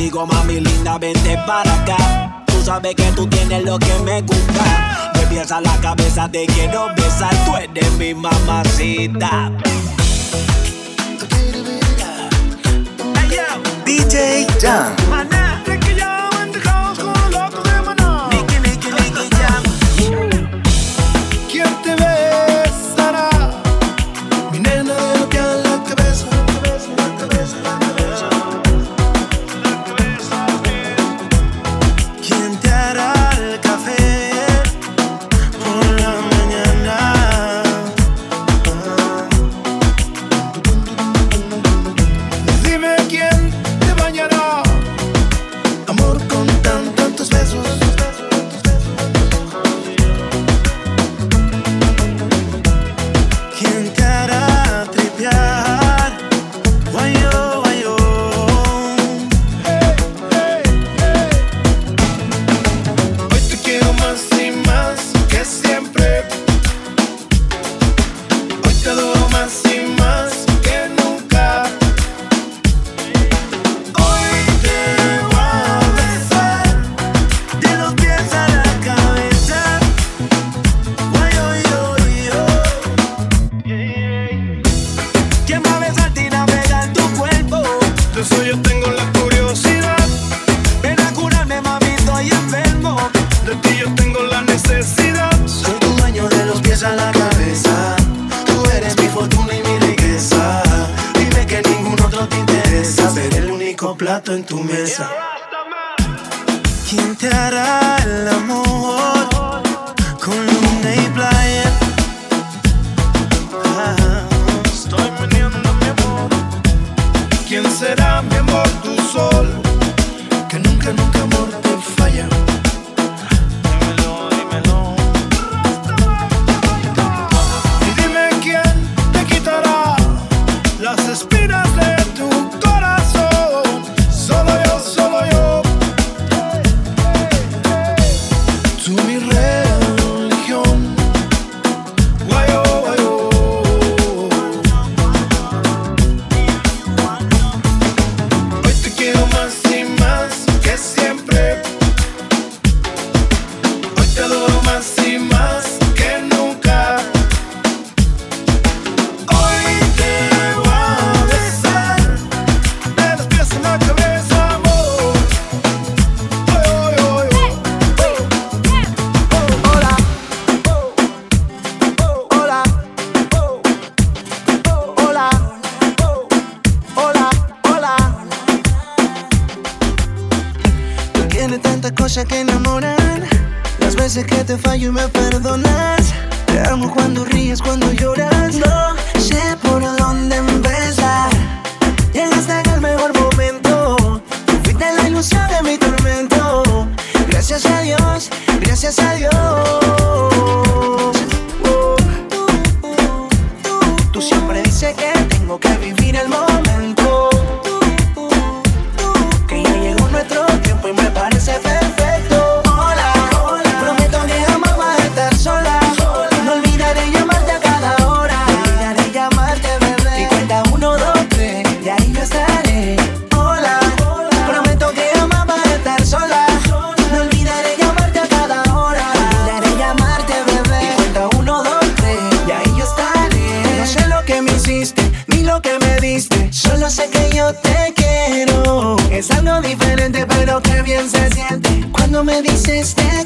digo, mami linda, vente para acá. Tú sabes que tú tienes lo que me gusta. Me piensa la cabeza, te quiero besar. Tú eres mi mamacita. DJ Jam.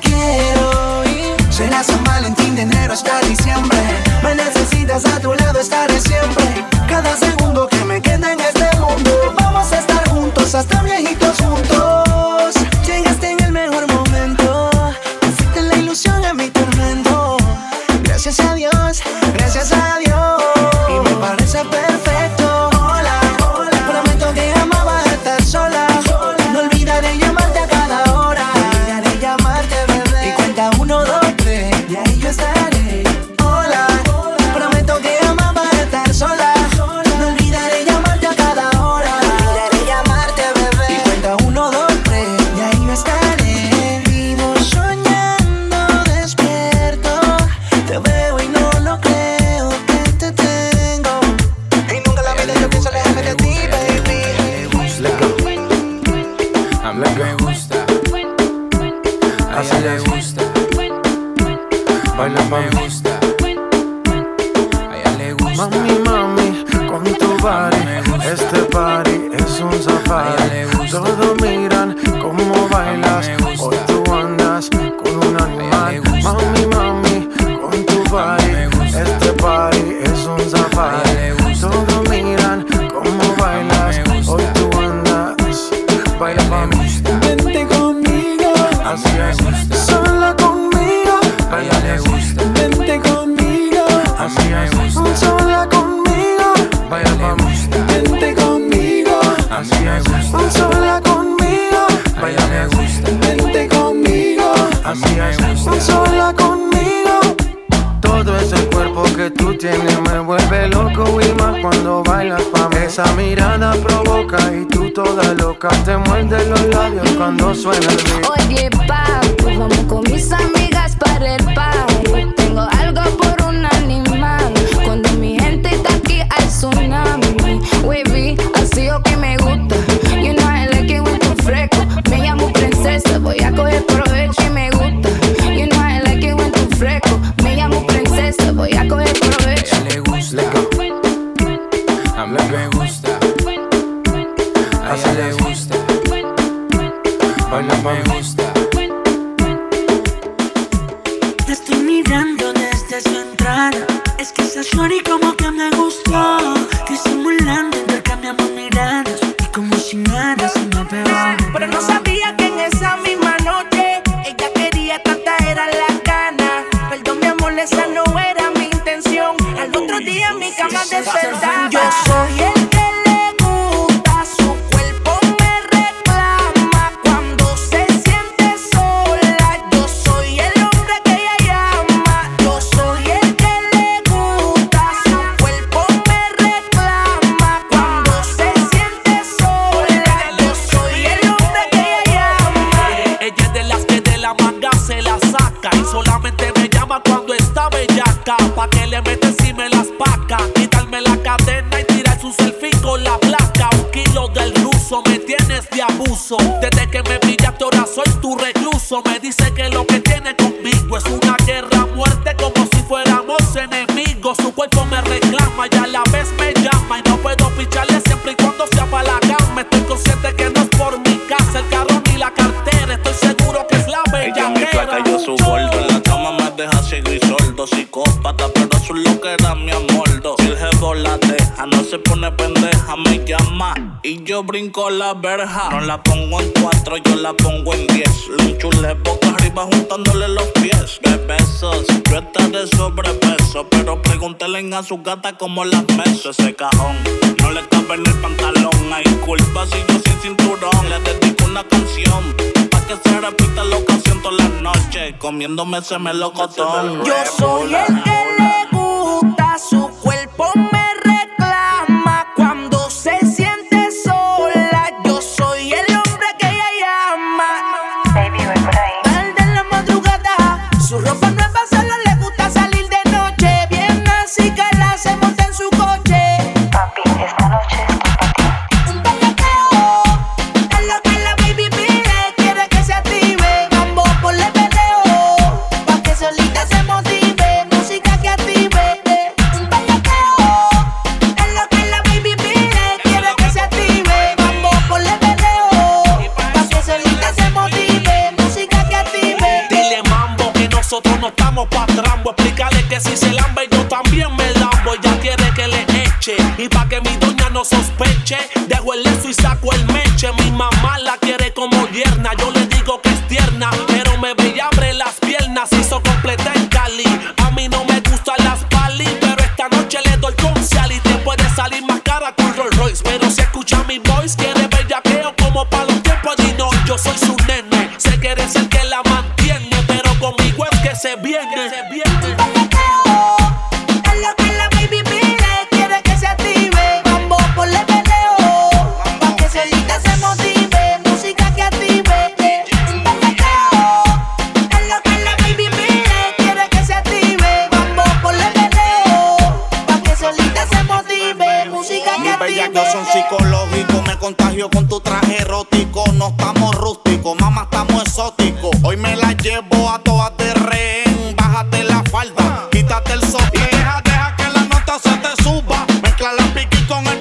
quiero ir. Será San Valentín de enero hasta diciembre. Me necesitas a tu lado estaré siempre. Cada segundo Pero pregúntelen a su gata cómo las meso ese cajón. No le cabe en el pantalón, hay culpa si yo sin cinturón. Le dedico una canción, pa' que se repita la ocasión todas las noches, comiéndome ese melocotón. Yo soy el que le gusta su cuerpo. pa' trambo. Explícale que si se lamba yo también me lambo. Ella quiere que le eche y pa' que mi doña no sospeche. Dejo el leso y saco el meche. Mi mamá la quiere como yerna. Yo le digo que es tierna, pero me ve y abre las piernas. Hizo completa en Cali. A mí no me gustan las pali, pero esta noche le doy con Sally. Te puede salir más cara con Rolls Royce, pero si escucha mi voice, se viene. Se viene. Es lo que la baby pide, quiere que se active. Vamos por el peleo, pa' que solita se motive. Música que active. Es lo que la baby pide, quiere que se active. Vamos por el peleo, pa' que solita se motive. Música que active. Mis son psicológicos, me contagio con tu trabajo y con el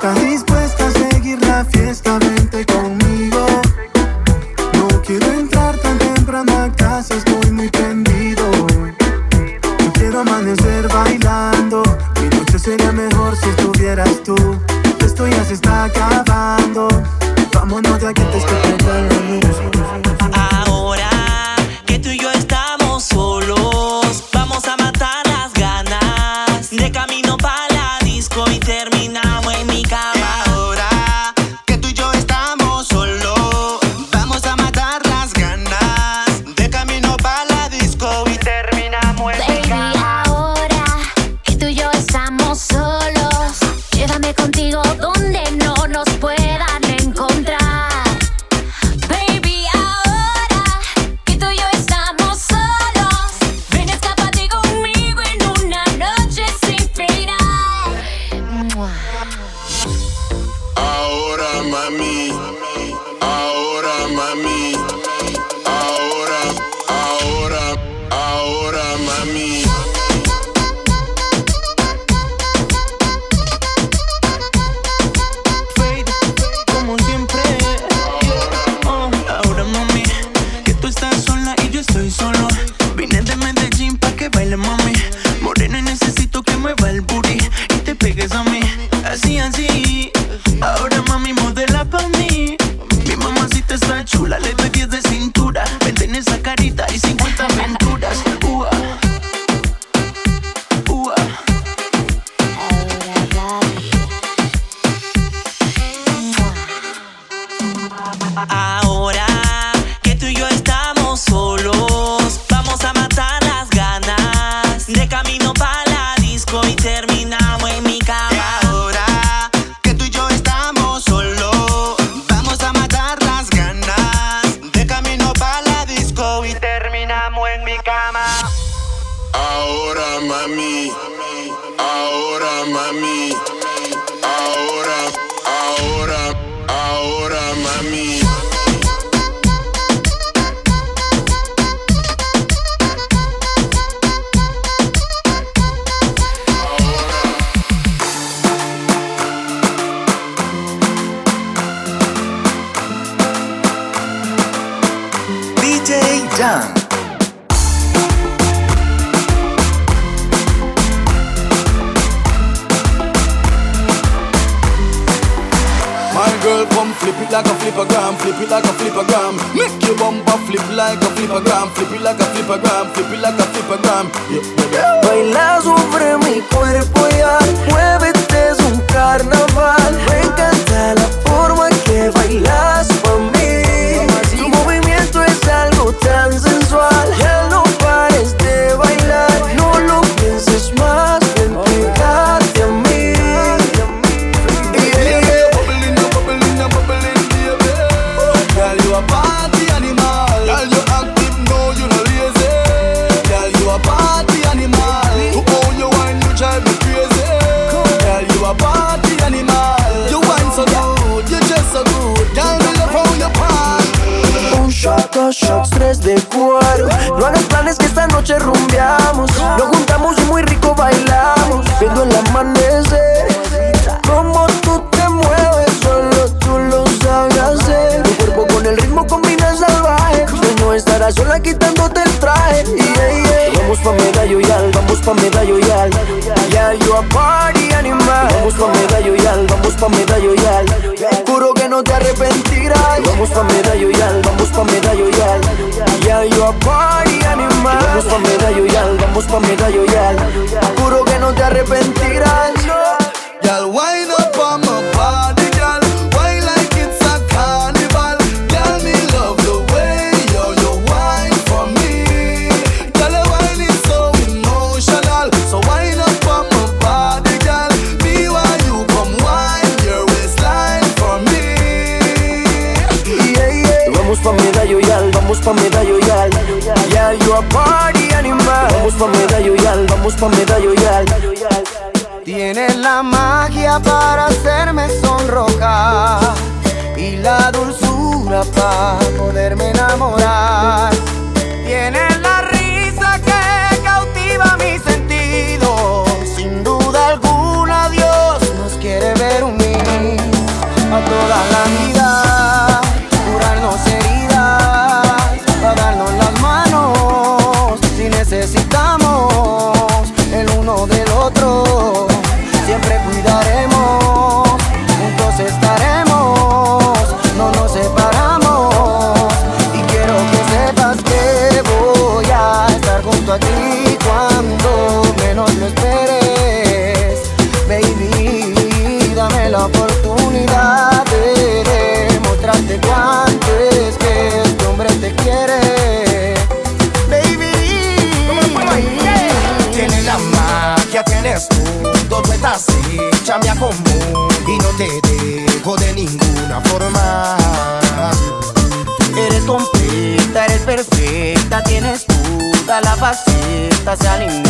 esta flip gram, flip it like a flip gram. Yeah. medalloyal. Yeah, you a party animal. Vamos pa medalloyal, vamos pa medalloyal. Juro que no te arrepentirás. 나 Tá plantas e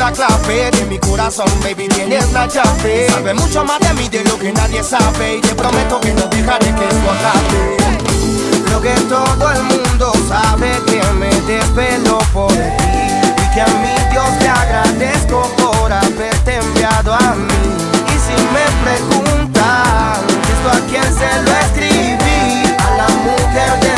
la clave de mi corazón, baby, tienes la llave. Sabe mucho más de mí de lo que nadie sabe y te prometo que no dejaré que esto acabe. Lo que todo el mundo sabe que me despelo por ti y que a mi Dios te agradezco por haberte enviado a mí. Y si me preguntan esto a quién se lo escribí, a la mujer de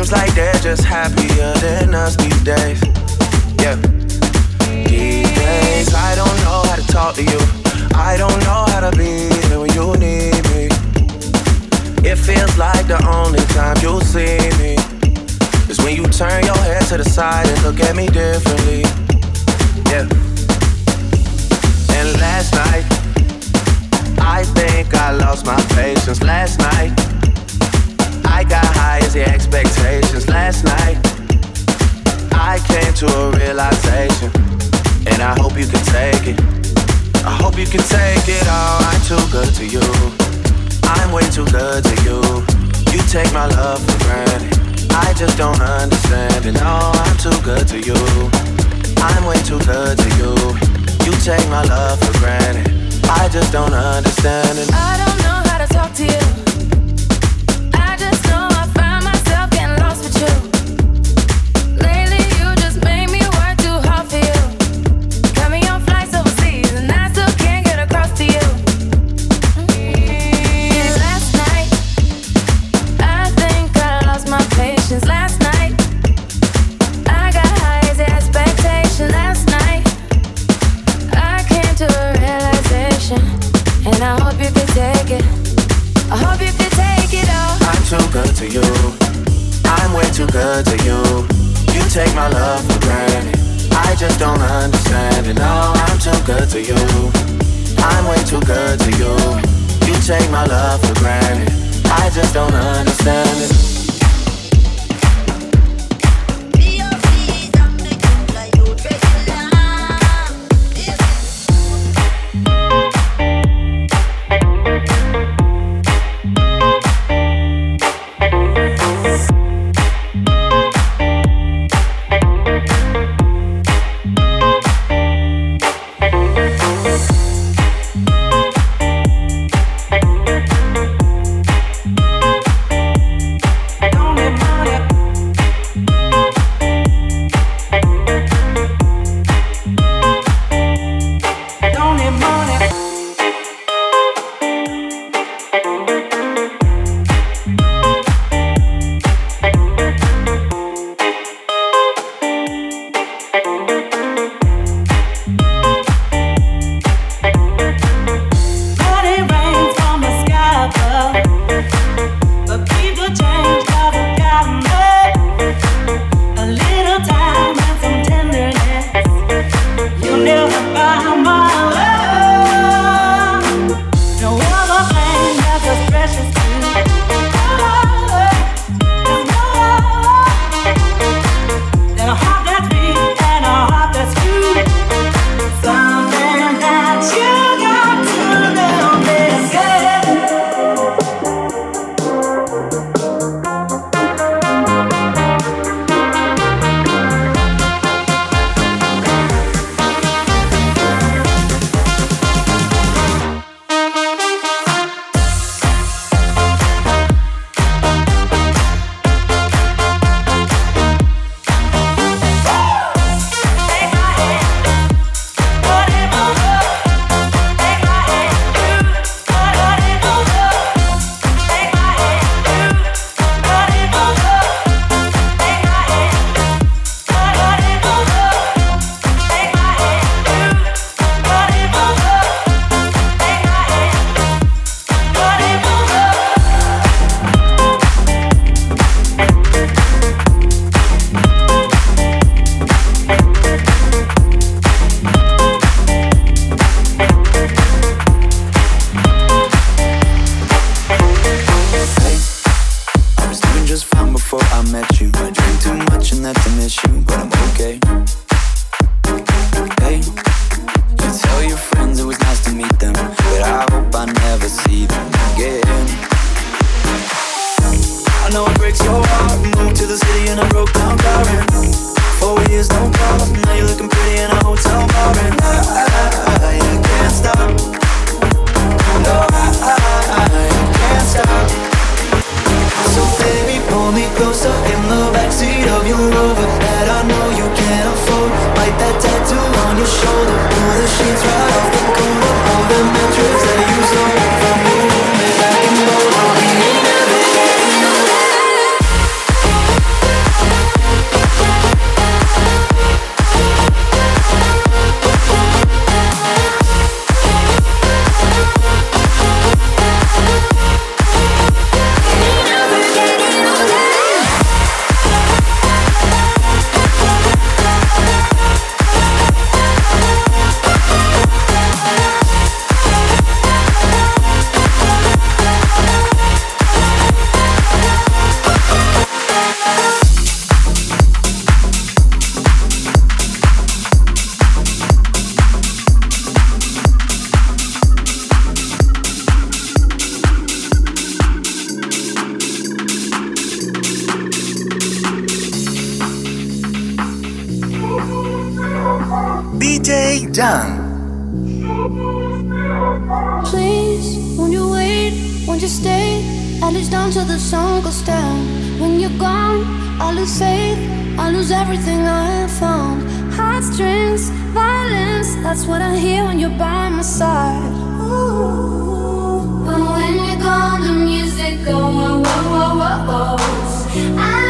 Seems like they're just happier than us these days. Yeah. These days, I don't know how to talk to you. I don't know how to be there when you need me. It feels like the only time you'll see me is when you turn your head to the side and look at me differently. Yeah. And last night, I think I lost my patience. Last night, I got high as the expectations. Last night, I came to a realization, and I hope you can take it. I hope you can take it all. I'm too good to you. I'm way too good to you. You take my love for granted. I just don't understand it. No, I'm too good to you. I'm way too good to you. You take my love for granted. I just don't understand it. I don't know how to talk to you. Good to you. You take my love for granted. I just don't understand it. No, I'm too good to you. I'm way too good to you. You take my love for granted. I just don't understand it. what I hear when you're by my side. Ooh. But when you're gone, the music goes. Whoa, whoa, whoa, whoa. I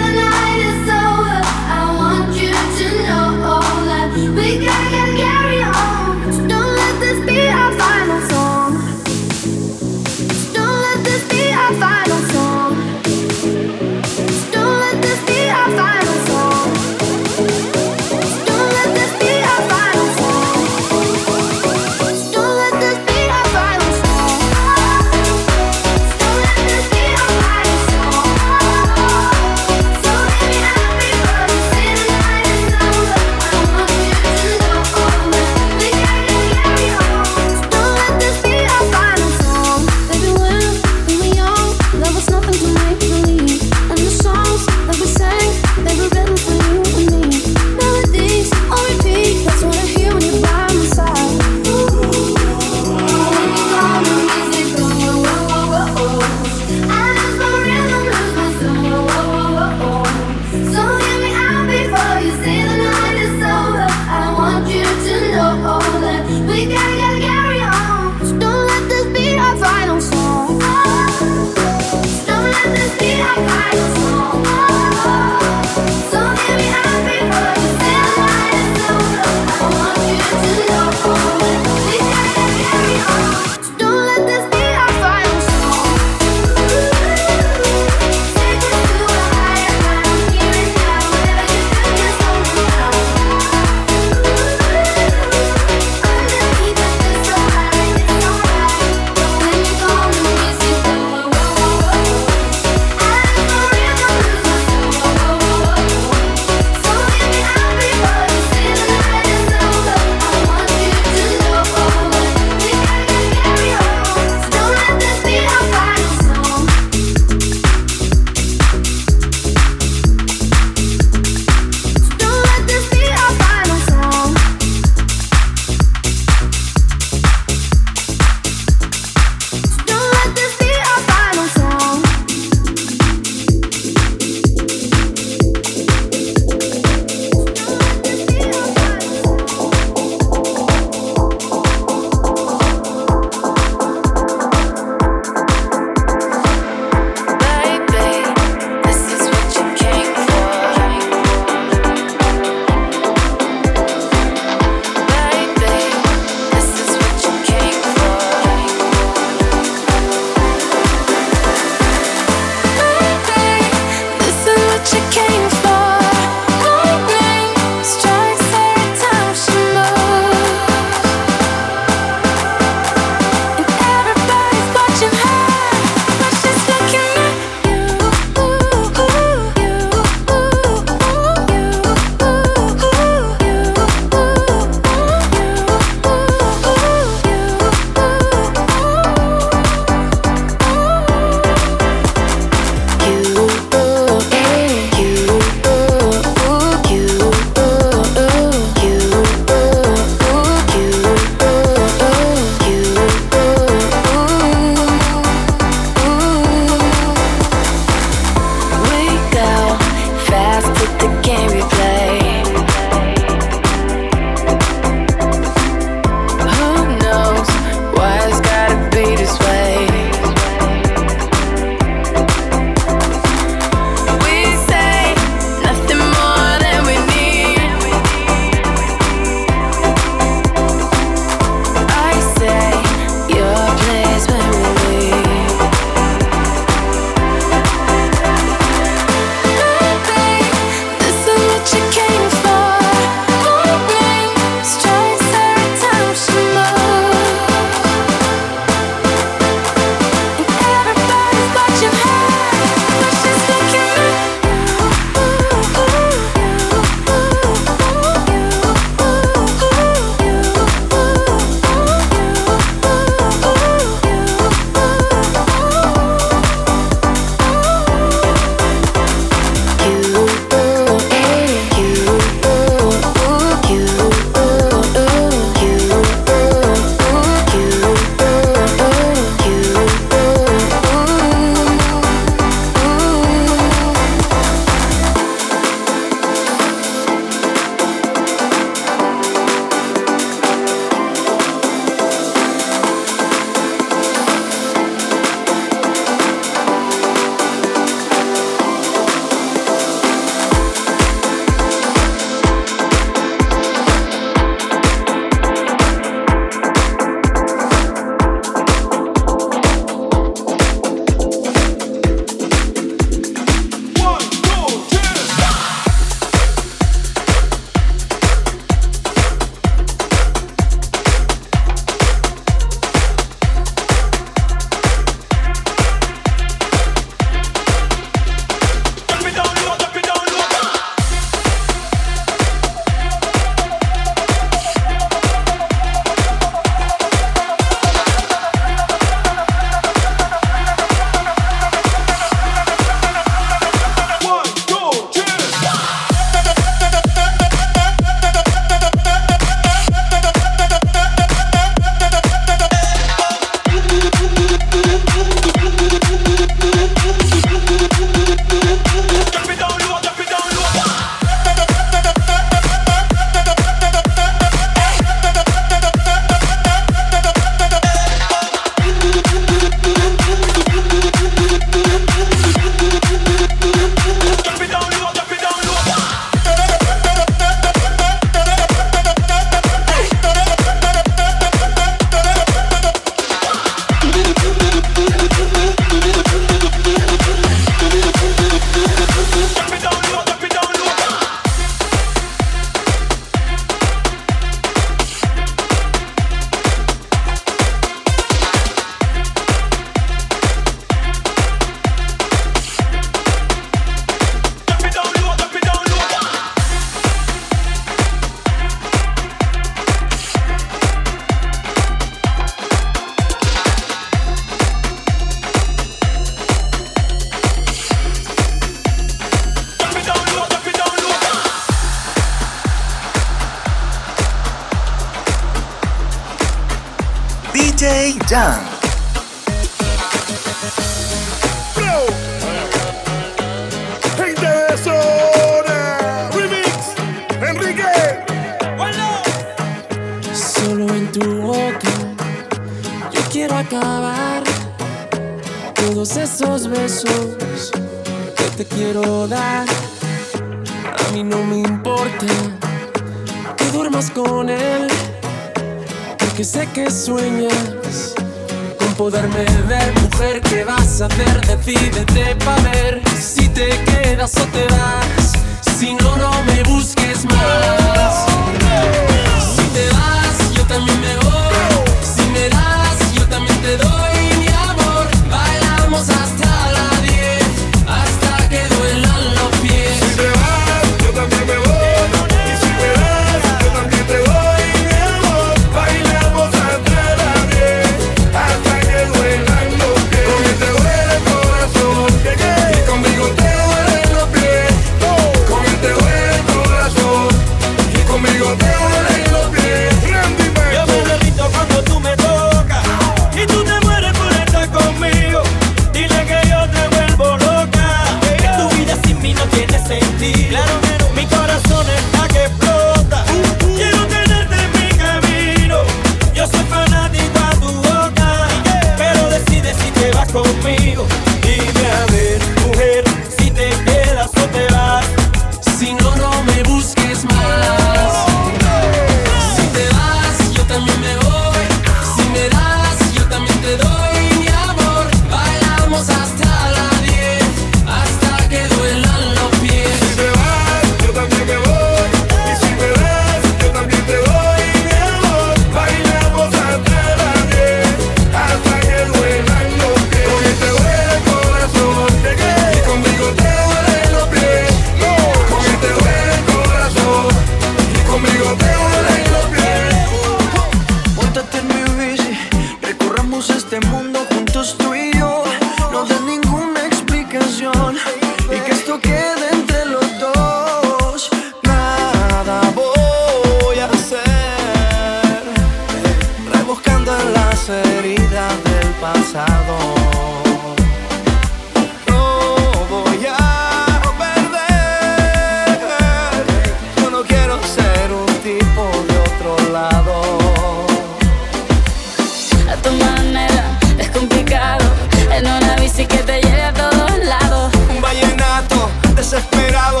así que te lleve a todos lados. Un vallenato desesperado,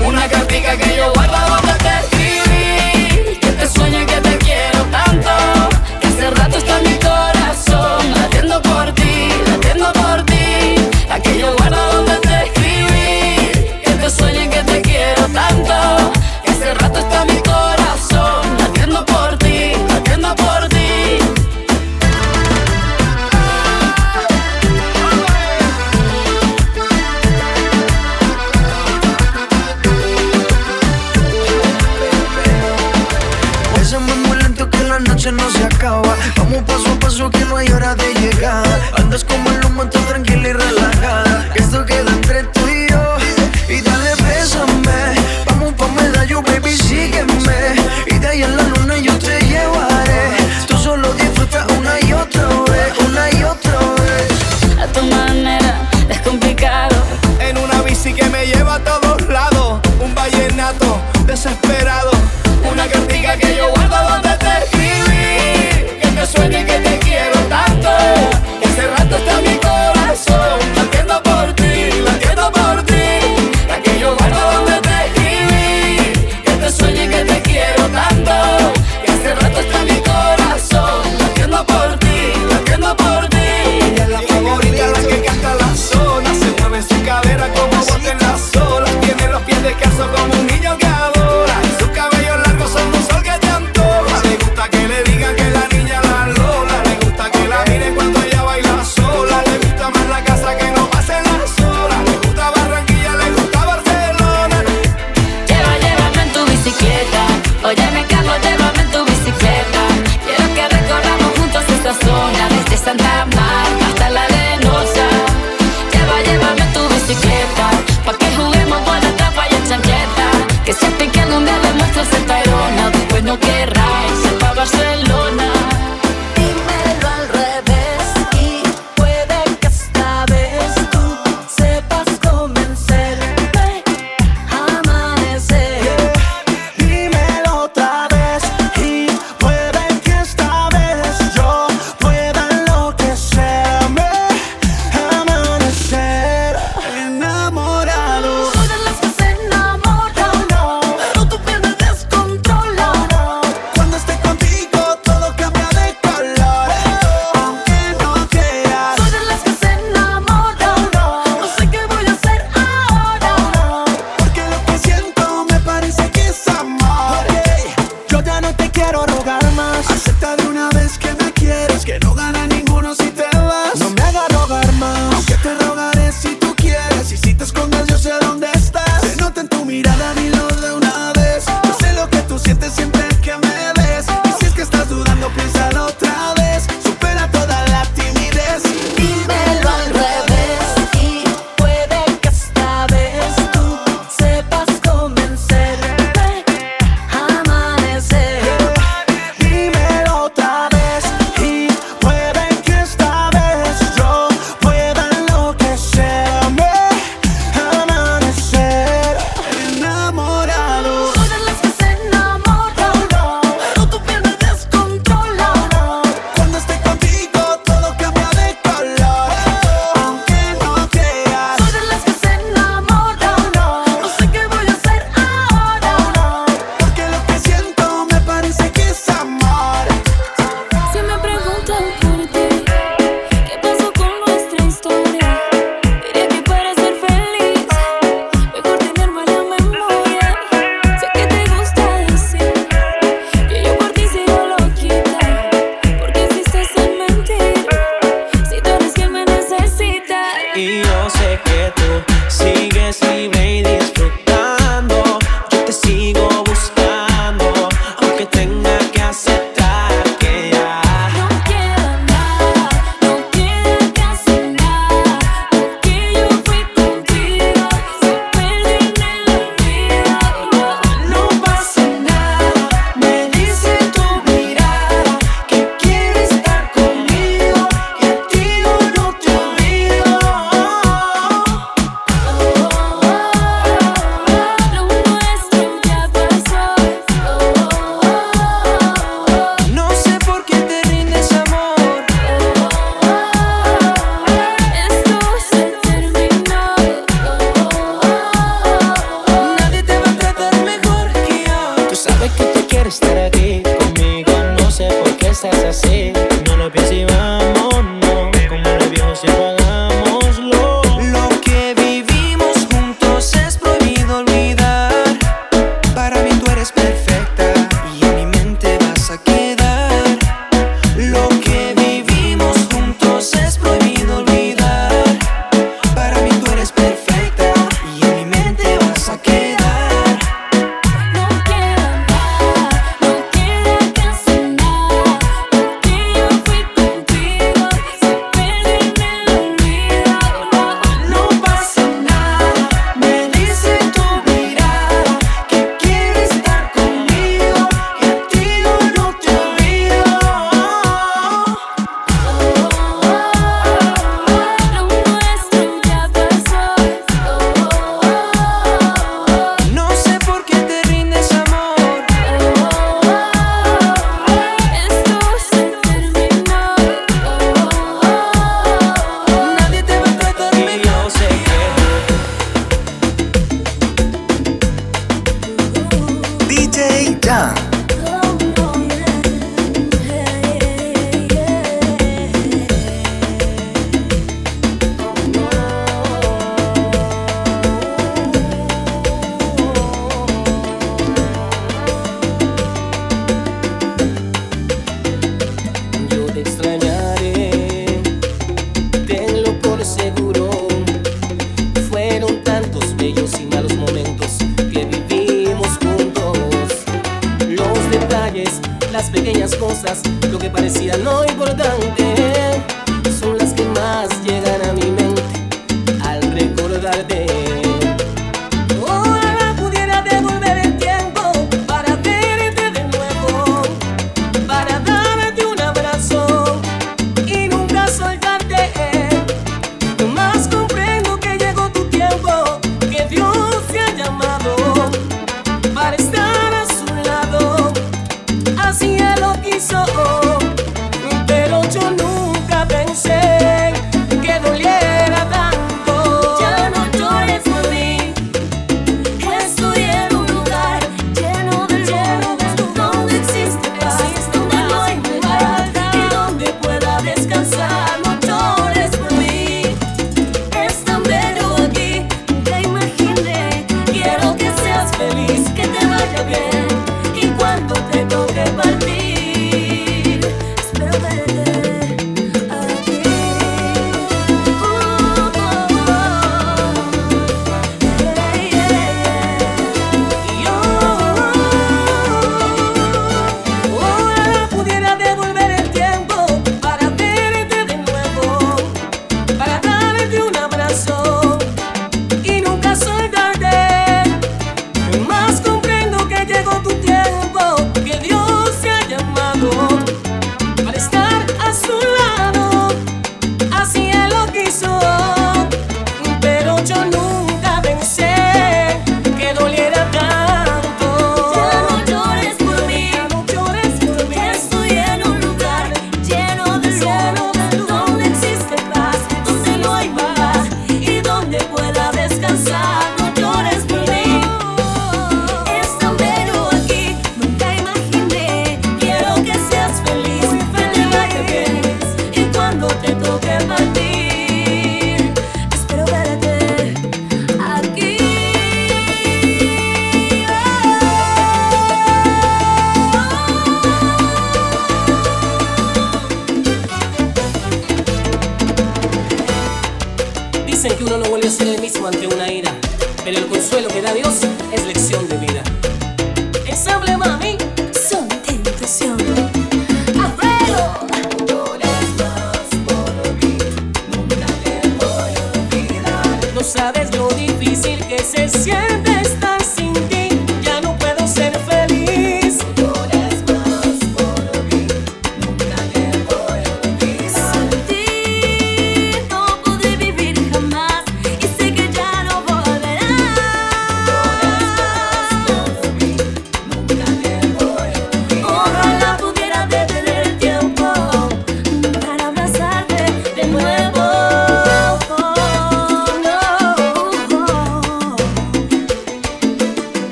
una, una cartica que yo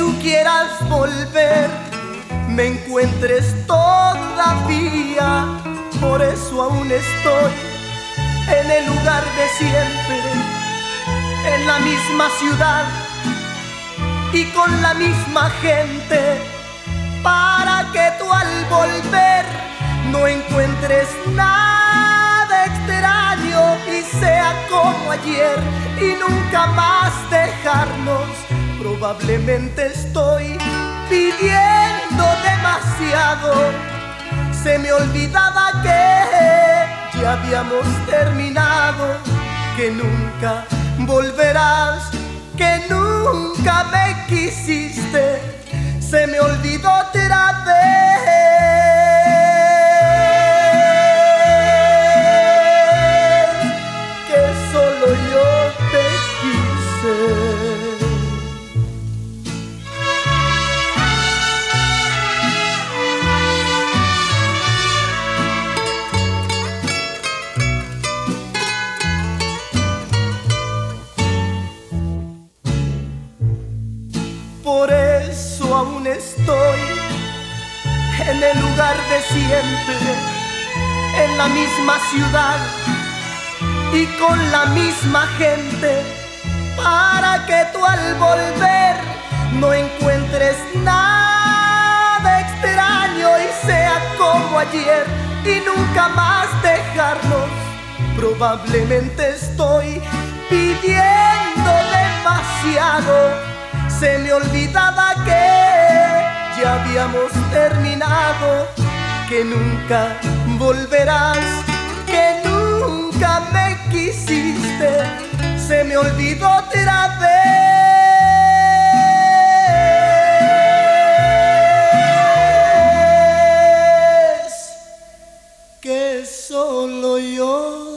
tú quieras volver me encuentres todavía. Por eso aún estoy en el lugar de siempre, en la misma ciudad y con la misma gente, para que tú al volver no encuentres nada extraño y sea como ayer y nunca más dejarnos. Probablemente estoy pidiendo demasiado. Se me olvidaba que ya habíamos terminado, que nunca volverás, que nunca me quisiste. Se me olvidó otra vez lugar de siempre, en la misma ciudad y con la misma gente, para que tú al volver no encuentres nada extraño y sea como ayer y nunca más dejarnos. Probablemente estoy pidiendo demasiado. Se me olvidaba que ya habíamos terminado, que nunca volverás, que nunca me quisiste, se me olvidó otra vez. que solo yo